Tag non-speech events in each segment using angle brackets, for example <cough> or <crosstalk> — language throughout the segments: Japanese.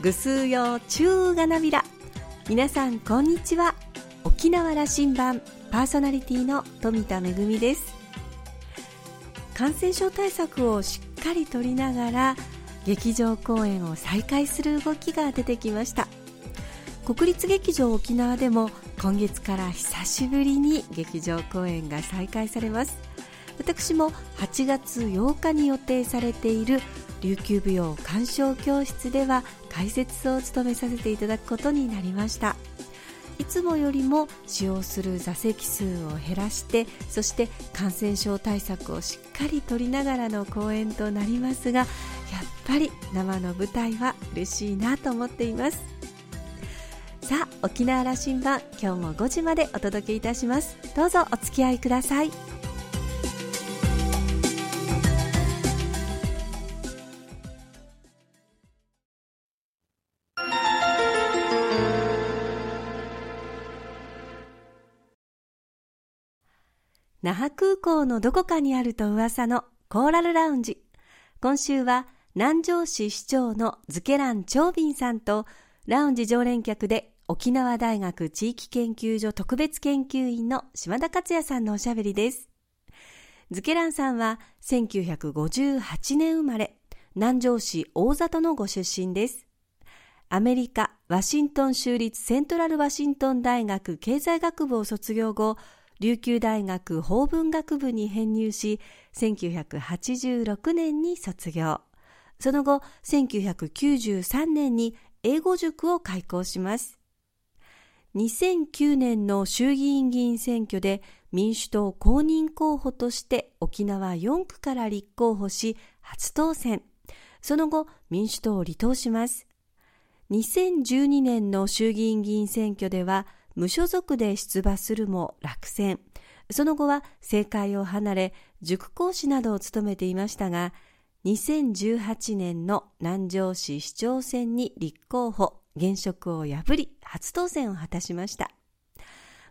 ぐすうよ中がなびら皆さんこんにちは。沖縄羅針盤パーソナリティの富田恵です。感染症対策をしっかりとりながら劇場公演を再開する動きが出てきました。国立劇場沖縄でも今月から久しぶりに劇場公演が再開されます。私も8月8日に予定されている琉球舞踊鑑賞教室では解説を務めさせていただくことになりました。いつもよりも使用する座席数を減らしてそして感染症対策をしっかりとりながらの公演となりますがやっぱり生の舞台は嬉しいなと思っています。さあ沖縄羅針盤今日も5時までお届けいたします。どうぞお付き合いください。那覇空港のどこかにあると噂のコーラルラウンジ。今週は南城市市長のズケラン長斌さんとラウンジ常連客で沖縄大学地域研究所特別研究員の島田克也さんのおしゃべりです。ズケランさんは1958年生まれ、南城市大里のご出身です。アメリカ・ワシントン州立セントラルワシントン大学経済学部を卒業後、琉球大学法文学部に編入し、1986年に卒業。その後、1993年に英語塾を開校します。2009年の衆議院議員選挙で民主党公認候補として沖縄4区から立候補し初当選。その後民主党を離党します。2012年の衆議院議員選挙では無所属で出馬するも落選。その後は政界を離れ、塾講師などを務めていましたが、2018年の南城市市長選に立候補、現職を破り、初当選を果たしました。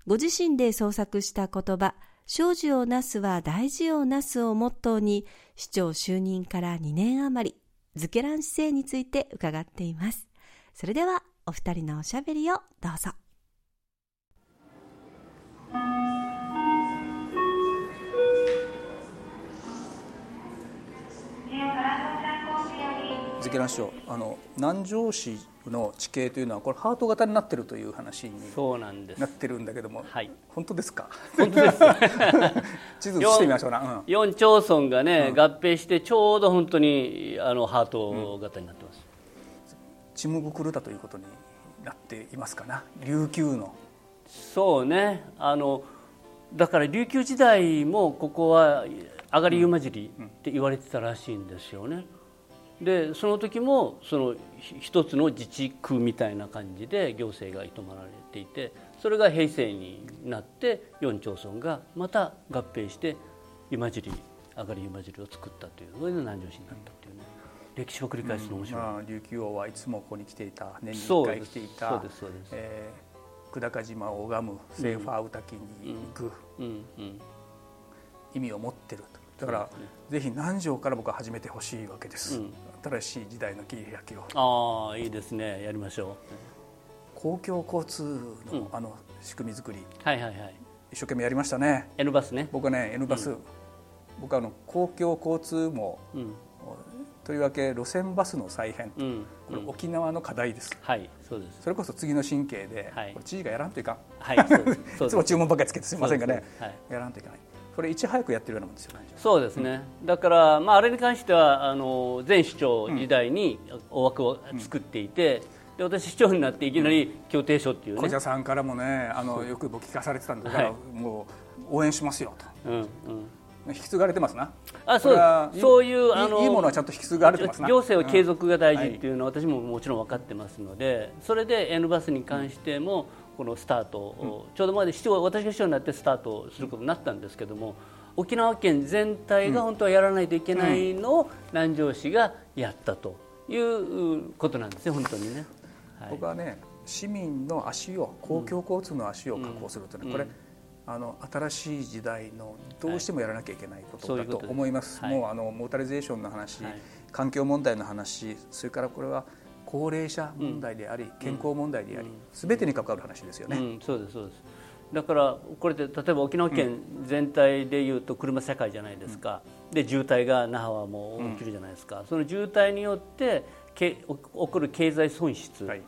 ご自身で創作した言葉、少女をなすは大事をなすをモットーに、市長就任から2年余り、ズケラン姿勢について伺っています。それでは、お二人のおしゃべりをどうぞ。関蘭師匠あの南城市の地形というのはこれハート型になってるという話になってるんだけども、はい、本当ですか？本当です <laughs> 地図してみましょうな、うん、4町村がね、うん、合併してちょうど本当にあのハート型になってます、うん、チムグクルタということになっていますかな？琉球のそうね。あのだから琉球時代もここは上がり湯混じりって言われてたらしいんですよね、でその時もその一つの自治区みたいな感じで行政が営まれていてそれが平成になって4町村がまた合併して湯混じり上がり湯混じりを作ったというそれで南城市になったというね。歴史を繰り返すの面白い、うん。まあ、琉球王はいつもここに来ていた。年に1回来ていた。そうです。そうです、えー、久高島を拝むセーファー歌滝に行く、意味を持ってると。だから、ね、ぜひ南城から僕は始めてほしいわけです、うん、新しい時代の切り開きを。ああいいですね。やりましょう。公共交通の、うん、あの仕組み作り、はいはいはい。一生懸命やりましたね。N バスね。僕はね N バス、うん、僕はあの公共交通も、とりわけ路線バスの再編、うん、これ沖縄の課題です、はいそうです。それこそ次の神経で、はい、これ知事がやらんといかん、はい、<laughs> いつも注文ばっかりつけてすみませんがね、はい、やらんといかない。これいち早くやってるようなもんですよねそうですね、うん、だから、まあ、あれに関してはあの前市長時代に大枠を作っていて、で私市長になっていきなり協定書っていうね。小茶さんからもねあのよく僕聞かされてたんで、はい、もう応援しますよと、うんうん、引き継がれてますな。あそうそういうあのいいものはちゃんと引き継がれてます行政は継続が大事っていうのは私ももちろん分かってますのでそれで N バスに関しても、このスタートを、ちょうどまで市長私が市長になってスタートすることになったんですけども沖縄県全体が本当はやらないといけないのを南城市がやったということなんですね本当にね、はい、僕はね市民の足を公共交通の足を確保するというのは、これ、あの新しい時代のどうしてもやらなきゃいけないことだと思います、はい、ううもうあのモータリゼーションの話、はい、環境問題の話それからこれは高齢者問題であり、健康問題であり、すべてに関わる話ですよね。そうですそうです。だからこれで例えば沖縄県全体でいうと車社会じゃないですか、で渋滞が那覇はもう起きるじゃないですか、その渋滞によってけ起こる経済損失、はい、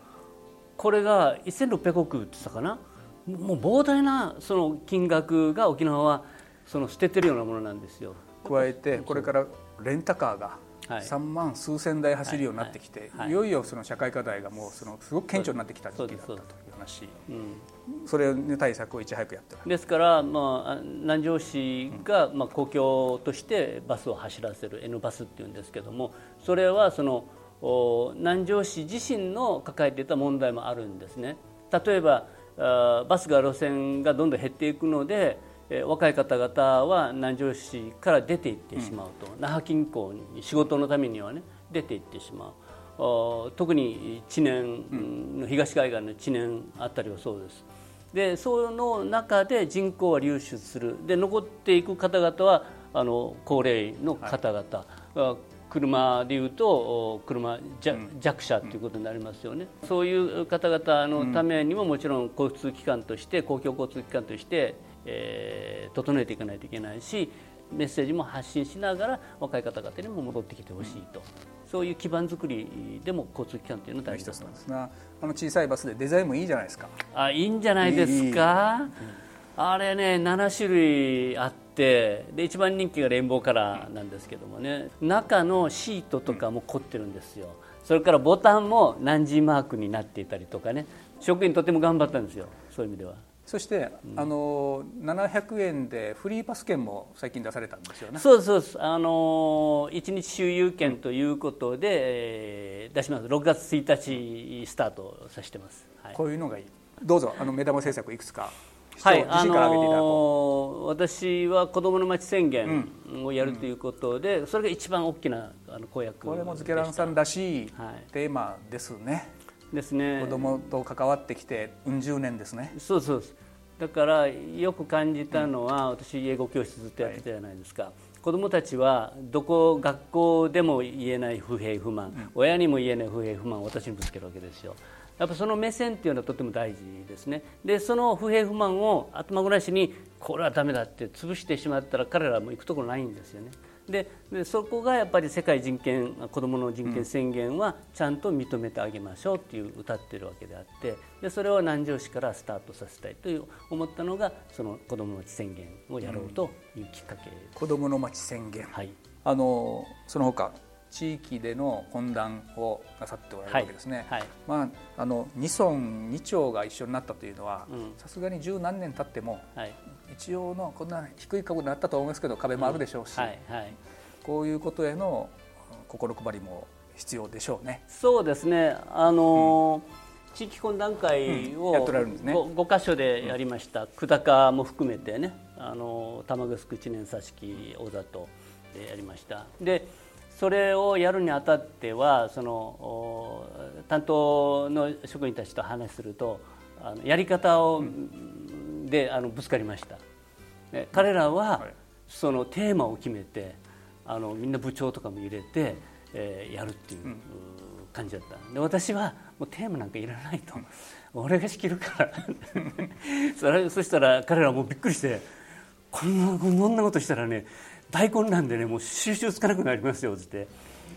これが1600億って言ったかな？もう膨大なその金額が沖縄はその捨ててるようなものなんですよ。加えてこれからレンタカーが3万数千台走るようになってきて、い。よいよその社会課題がもうそのすごく顕著になってきた時期だったという話、それの対策をいち早くやってですから、まあ、南城市が、まあ、公共としてバスを走らせる N バスっていうんですけどもそれはその南城市自身の抱えていた問題もあるんですね。例えばバスが路線がどんどん減っていくので若い方々は南城市から出て行ってしまうと、うん、那覇近郊に仕事のためにはね出て行ってしまう。特に知念の東海岸の知念あたりはそうです。でその中で人口は流出する。で残っていく方々はあの高齢の方々、はい、車でいうと車弱者ということになりますよね、うん、そういう方々のためにももちろん交通機関として公共交通機関としてえー、整えていかないといけないしメッセージも発信しながら若い方々にも戻ってきてほしいと、そういう基盤作りでも交通機関というのは大事だと思います。があの小さいバスでデザインもいいじゃないですか。あいいんじゃないですか？あれね7種類あってで一番人気がレインボーカラーなんですけどもね中のシートとかも凝ってるんですよそれからボタンも何時マークになっていたりとかね職員とても頑張ったんですよそういう意味では。そして、うん、あの700円でフリーパス券も最近出されたんですよね。そうそうあの一日周遊券ということで、えー、出します。6月1日スタートさせてます。はい、こういうのがいい。どうぞあの目玉政策いくつか。はい、あのー、私は子どもの街宣言をやるということで、うん、それが一番大きなあの公約これもズケランさんらしいテーマですね。ですね。子供と関わってきてうん十年ですね。そうそうだからよく感じたのは、うん、私英語教室ずっとやってたじゃないですか、はい、子どもたちはどこ学校でも言えない不平不満、うん、親にも言えない不平不満を私にぶつけるわけですよやっぱその目線っていうのはとても大事ですね。でその不平不満を頭ごなしにこれはダメだって潰してしまったら彼らも行くところないんですよね。ででそこがやっぱり世界人権子どもの人権宣言はちゃんと認めてあげましょうっていう歌ってるわけであってでそれを南城市からスタートさせたいという思ったのがその子どもの町宣言をやろうというきっかけ、うん、子どもの町宣言、はい、あのその他地域での懇談をなさっておられるわけですね、はい。はい、まあ、あの2村2町が一緒になったというのはさすがに十何年経っても、はい、一応のこんな低い株になったと思いますけど壁もあるでしょうし、うんはいはい、こういうことへの心配りも必要でしょうね。そうですね。あのーうん。地域懇談会を 5,、5, 箇所でやりました、久高も含めてね。あの玉城知念佐敷大里でやりました。でそれをやるにあたってはその担当の職員たちと話するとあのやり方を、うん、であのぶつかりました。彼らは、そのテーマを決めてあのみんな部長とかも入れて、えー、やるっていう感じだった。で私はもうテーマなんかいらないと。俺が仕切るから。<laughs> それそしたら彼らもびっくりしてこんなこんなことしたらね大根なんでねもう収集つかなくなりますよって。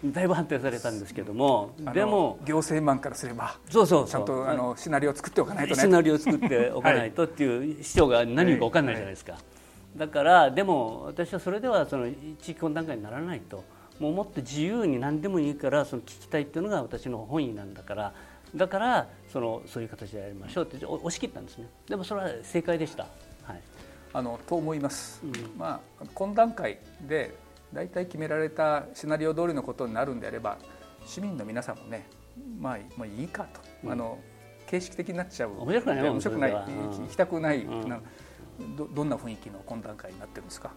だいぶ反対されたんですけども。でも行政マンからすればそうそうちゃんとあのシナリオを作っておかないとね。シナリオを作っておかないとっていう市長が何言うか分かんないじゃないですか、だからでも私はそれではその地域懇談会にならないと。もうもっと自由に何でもいいからその聞きたいっていうのが私の本意なんだから。だからそのそういう形でやりましょうって押し切ったんですね。でもそれは正解でした、はい、あのと思います、うん、まあ懇談会で大体決められたシナリオ通りのことになるんであれば市民の皆さんもねまあもういいかと、うん、あの形式的になっちゃう。面白くない面白くない。行きたくない、うん、どどんな雰囲気の懇談会になってるんですか？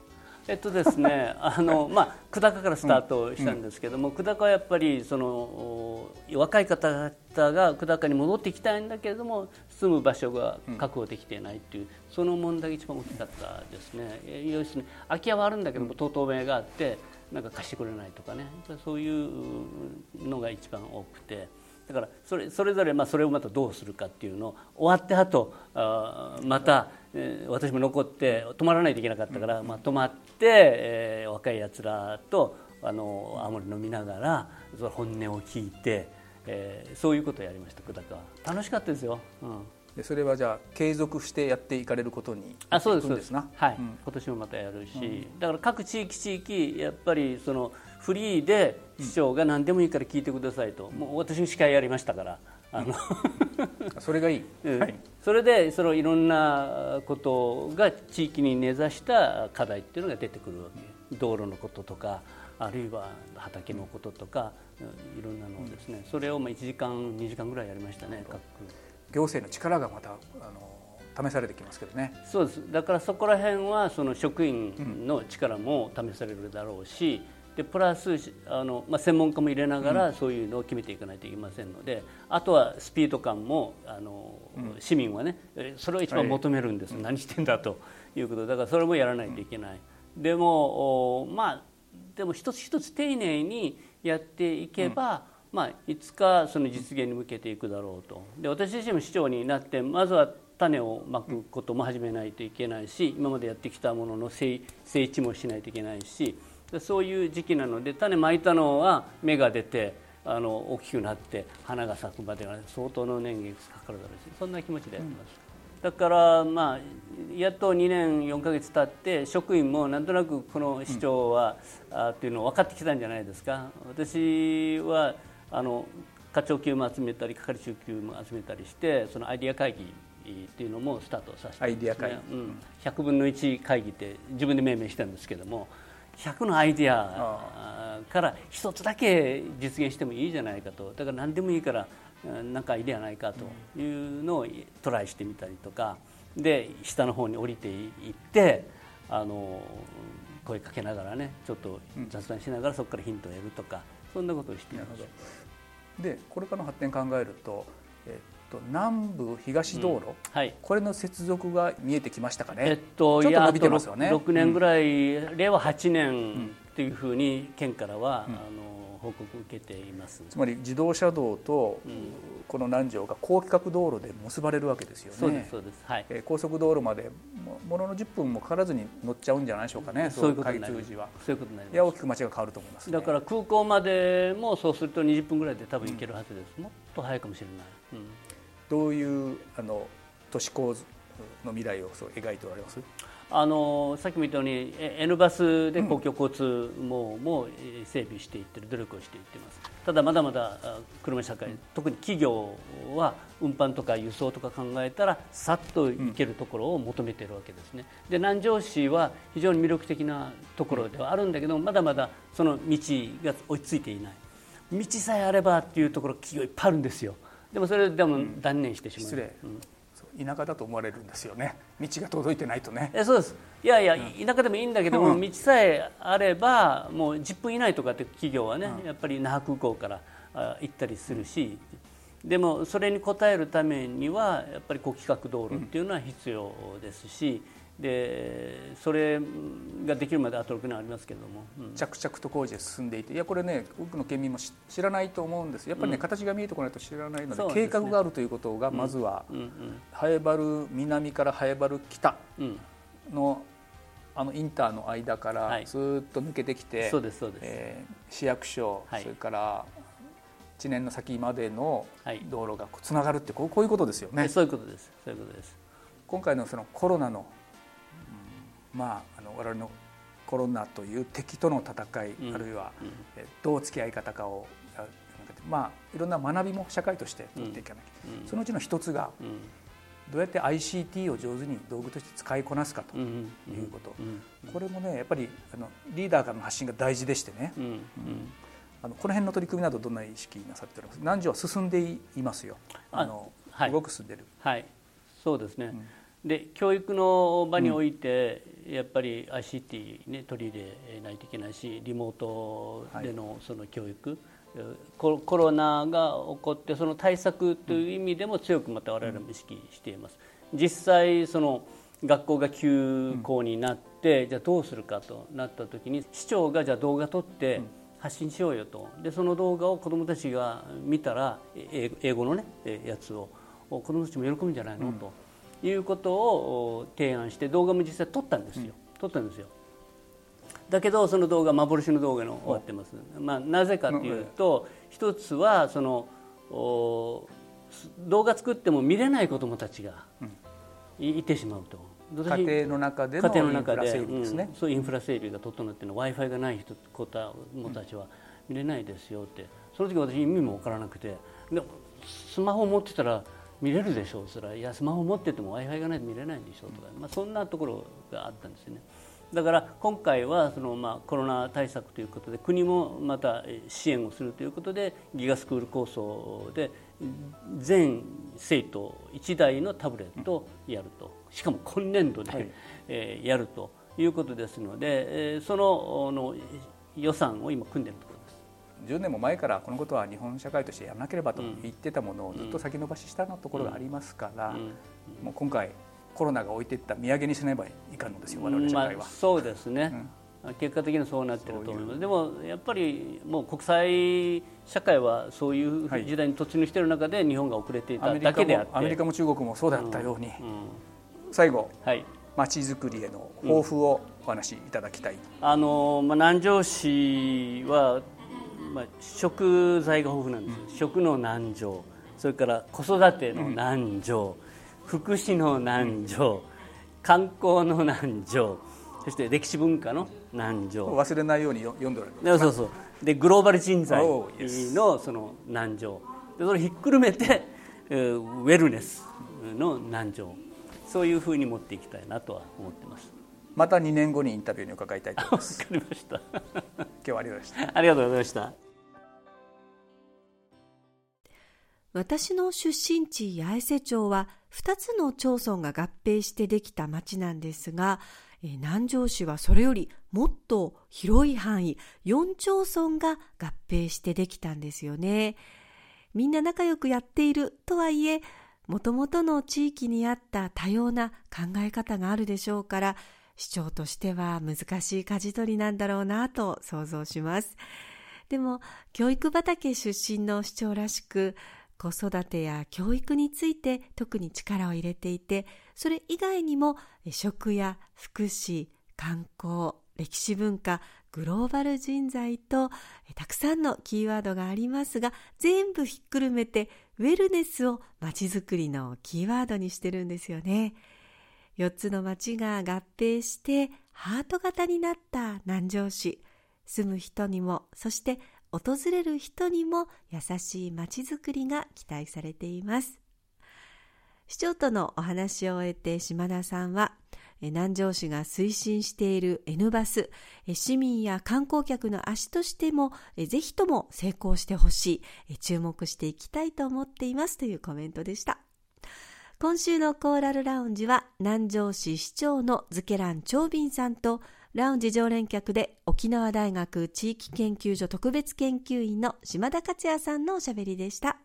えっとですね、<laughs> あのまあ久高からスタートしたんですけども、うん、久高はやっぱりその若い方々が久高に戻ってきたいんだけれども住む場所が確保できていないっていう、うん、その問題が一番大きかったですね。要するに空き家はあるんだけども、とうとう名があってなんか貸してくれないとかね、そういうのが一番多くて。だからそれそれぞれまあそれをまたどうするかっていうのを終わってあとあまた、えー、私も残って泊まらないといけなかったから、まあ、泊まって、えー、若いやつらとあの青森飲みながらその本音を聞いて、えー、そういうことをやりました久高は。楽しかったですよ、うん、でそれはじゃあ継続してやっていかれることにあそうですそうです。はい、うん、今年もまたやるし、うん、だから各地域地域やっぱりそのフリーで市長が何でもいいから聞いてくださいと、もう私司会やりましたから。あの <laughs> それがいい、はい、それでそのいろんなことが地域に根ざした課題っていうのが出てくるわけ。道路のこととかあるいは畑のこととかいろんなのをですね。それをまあ1時間2時間ぐらいやりましたね各行政の力がまたあの試されてきますけどね。そうです。だからそこら辺はその職員の力も試されるだろうし、でプラスあの、まあ、専門家も入れながらそういうのを決めていかないといけませんので、あとはスピード感もあの、市民はねそれを一番求めるんです、はい、何してんだということ。だからそれもやらないといけない。でもまあでも一つ一つ丁寧にやっていけば、まあ、いつかその実現に向けていくだろうと。で私自身も市長になってまずは種をまくことも始めないといけないし今までやってきたものの整地もしないといけないしそういう時期なので種まいたのは芽が出てあの大きくなって花が咲くまでは相当の年月かかるだろうしそんな気持ちでやってます。だからまあやっと2年4か月経って職員もなんとなくこの市長は、うん、あっていうの分かってきたんじゃないですか。私はあの課長級も集めたり係長級も集めたりしてそのアイディア会議っていうのもスタートさせて、アイディア会議、うん、100分の1会議って自分で命名したんですけども100のアイディアから1つだけ実現してもいいじゃないかと。だから何でもいいから何かアイデアないかというのをトライしてみたりとか。で下の方に降りていってあの声かけながらねちょっと雑談しながらそこからヒントを得るとか。そんなことをしています。でこれからの発展考えると、えっと、南部東道路、うんはい、これの接続が見えてきましたかね、えっと、ちょっと伸びてますよね。6年ぐらい、うん、令和8年というふうに県からは、うん、あの報告を受けています。つまり自動車道と、この南城が高規格道路で結ばれるわけですよね。そうですそうです、はい。えー、高速道路までものの10分もかからずに乗っちゃうんじゃないでしょうかねそういうことになります。そういうことになります。いや大きく街が変わると思います、ね、だから空港までもそうすると20分ぐらいで多分行けるはずです、うん、もっと早いかもしれない、うん、どういうあの都市構図の未来をそう描いておられます？あのさっきも言ったように N バスで公共交通網も整備していってる努力をしていってます。ただまだまだ車社会特に企業は運搬とか輸送とか考えたらさっと行けるところを求めているわけですね。で南城市は非常に魅力的なところではあるんだけどまだまだその道が追いついていない。道さえあればっていうところ企業いっぱいあるんですよでもそれでも断念してしまう、失礼、うん。田舎だと思われるんですよね。道が届いてないとね。えそうです。いやいや、田舎でもいいんだけども、うん、道さえあればもう10分以内とかって企業はね、うん、やっぱり那覇空港からあ行ったりするし、でもそれに応えるためにはやっぱり高規格道路っていうのは必要ですし、でそれができるまであと6年ありますけれども、うん、着々と工事が進んでいていやこれね多くの県民も知らないと思うんです。やっぱりね、うん、形が見えてこないと知らないので、ね、計画があるということがまずは、うん。うん、ハエバル南からハエバル北の、あのインターの間からずっと抜けてきて、そうですそうです、えー、市役所、はい、それから知念の先までの道路がつながるってこうこういうことですよね。そういうことです。そういうことです。今回のそのコロナのまあ、あの我々のコロナという敵との戦い、うん、あるいは、うん、えどう付き合い方かをまあ、いろんな学びも社会として取っていかなきゃ、うん、そのうちの一つが、どうやって ICT を上手に道具として使いこなすかということ、これもねやっぱりあのリーダーからの発信が大事でしてね、あのこの辺の取り組みなどどんな意識なさっております？南條は進んでいますよ。あの、はい、動く進んでる。はい。そうですね、で教育の場において、やっぱり ICT ね取り入れないといけないしリモートでのその教育、はい、コロナが起こってその対策という意味でも強くまた我々も意識しています。実際その学校が休校になって、じゃあどうするかとなった時に市長がじゃあ動画撮って、発信しようよと。でその動画を子どもたちが見たら英語のねやつを子どもたちも喜ぶんじゃないの、うん、ということを提案して動画も実際撮ったんですよ、うん、撮ったんですよ。だけどその動画幻の動画の終わってます、まあ、なぜかというと一つはその動画作っても見れない子どもたちがいてしまうと。家庭の中でのインフラ整理ですね、うん、そうインフラ整理が整っての。w i f i がない人子たちは見れないですよって。その時私意味も分からなくて。でスマホ持ってたら見れるでしょう。それは。いやスマホ持ってても w i f i がないと見れないんでしょうとか、まあ、そんなところがあったんですよね。だから今回はそのまあコロナ対策ということで国もまた支援をするということでギガスクール構想で全生徒1台のタブレットをやると。しかも今年度で、はい、えー、やるということですので、えー、そのの予算を今組んでいると10年も前からこのことは日本社会としてやらなければと言ってたものをずっと先延ばししたところがありますから、もう今回コロナが置いていった土産にしなばいかんのですよ我々社会は、まあ、そうですね、うん、結果的にそうなってると思いますでもやっぱりもう国際社会はそういう時代に突入している中で日本が遅れていただけであって、アメリカも中国もそうだったように、うん。うん、最後、はい。づくりへの抱負をお話しいただきたい、あのまあ、南城市は、まあ、食材が豊富なんです、食の南城。それから子育ての南城、福祉の南城、観光の南城。そして歴史文化の南城。忘れないように読んでおられる。そうそう。でグローバル人材のその南城。でそれひっくるめてウェルネスの南城。そういうふうに持っていきたいなとは思ってます。また2年後にインタビューに伺いたいと思います。<laughs> わかりました。今日はありがとうございました。ありがとうございました私の出身地八重瀬町は2つの町村が合併してできた町なんですが、南城市はそれよりもっと広い範囲4町村が合併してできたんですよね。みんな仲良くやっているとはいえもともとの地域にあった多様な考え方があるでしょうから市長としては難しい舵取りなんだろうなと想像します。でも教育畑出身の市長らしく子育てや教育について特に力を入れていてそれ以外にも食や福祉観光歴史文化グローバル人材とたくさんのキーワードがありますが全部ひっくるめてウェルネスをまちづくりのキーワードにしてるんですよね。4つの町が合併してハート型になった南城市住む人にもそして訪れる人にも優しいまちづくりが期待されています。市長とのお話を終えて島田さんは南城市が推進している N バス市民や観光客の足としてもぜひとも成功してほしい注目していきたいと思っていますというコメントでした。今週のコーラルラウンジは南城市市長のズケラン長斌さんとラウンジ常連客で沖縄大学地域研究所特別研究員の島田克也さんのおしゃべりでした。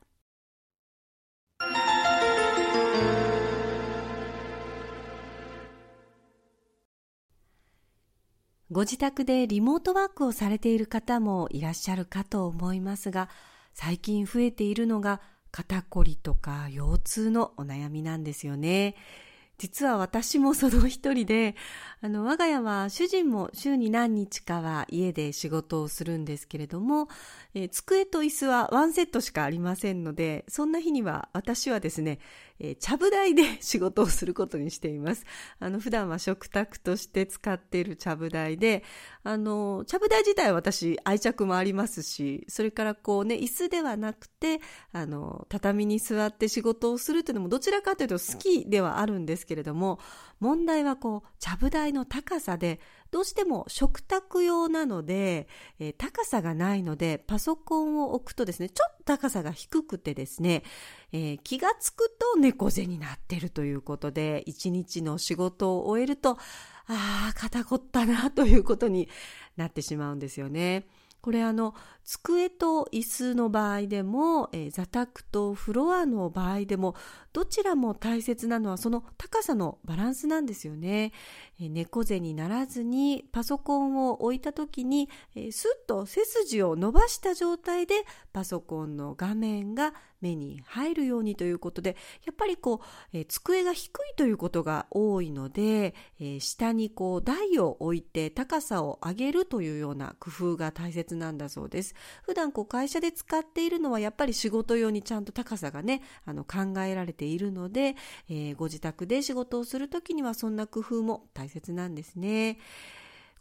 ご自宅でリモートワークをされている方もいらっしゃるかと思いますが、最近増えているのが肩こりとか腰痛のお悩みなんですよね。実は私もその一人で、あの、我が家は主人も週に何日かは家で仕事をするんですけれども、えー、机と椅子はワンセットしかありませんので、そんな日には私はですね、えー、ちゃぶ台で仕事をすることにしています。<laughs> あの、普段は食卓として使っているちゃぶ台で、あの、ちゃぶ台自体は私愛着もありますし、それからこうね、椅子ではなくて、あの、畳に座って仕事をするというのもどちらかというと好きではあるんですけれども、問題はこう、ちゃぶ台の高さで、どうしても食卓用なので、えー、高さがないので、パソコンを置くとですね、ちょっと高さが低くてですね、えー、気がつくと猫背になってるということで、一日の仕事を終えると、ああ、肩凝ったなということになってしまうんですよね。これあの机と椅子の場合でも、えー、座卓とフロアの場合でもどちらも大切なのはその高さのバランスなんですよね、えー、猫背にならずにパソコンを置いた時に、えー、スッと背筋を伸ばした状態でパソコンの画面が目に入るようにということでやっぱりこう、えー、机が低いということが多いので、えー、下にこう台を置いて高さを上げるというような工夫が大切なんだそうです普段こう会社で使っているのはやっぱり仕事用にちゃんと高さがねあの考えられているので、えー、ご自宅で仕事をするときにはそんな工夫も大切なんですね。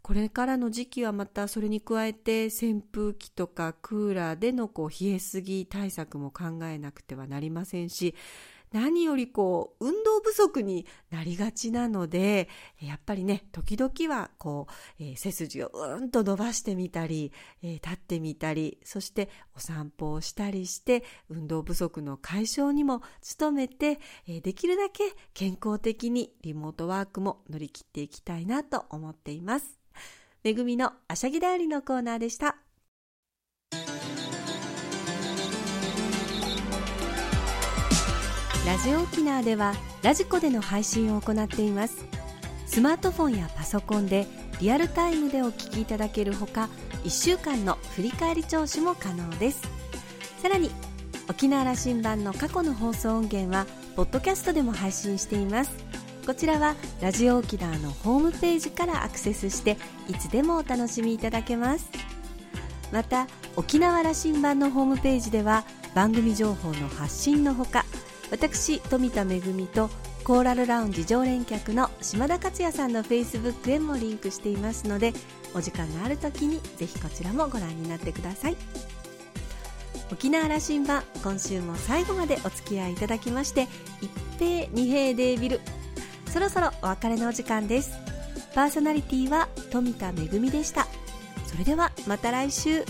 これからの時期はまたそれに加えて扇風機とかクーラーでのこう冷えすぎ対策も考えなくてはなりませんし何よりこう運動不足になりがちなのでやっぱりね時々はこう、えー、背筋をうんと伸ばしてみたり、えー、立ってみたりそしてお散歩をしたりして運動不足の解消にも努めて、えー、できるだけ健康的にリモートワークも乗り切っていきたいなと思っています。めぐみのあしゃぎだよりのコーナーでした。ラジオ沖縄ではラジコでの配信を行っています。スマートフォンやパソコンでリアルタイムでお聞きいただけるほか1週間の振り返り聴取も可能です。さらに沖縄羅針盤の過去の放送音源はポッドキャストでも配信しています。こちらはラジオ沖縄のホームページからアクセスしていつでもお楽しみいただけます。また沖縄羅針盤のホームページでは番組情報の発信のほか私富田恵とコーラルラウンジ常連客の島田克也さんのフェイスブックへもリンクしていますのでお時間のある時にぜひこちらもご覧になってください。沖縄羅針盤今週も最後までお付き合いいただきまして一平二平デービルそろそろお別れのお時間です。パーソナリティは富田恵でした。それではまた来週。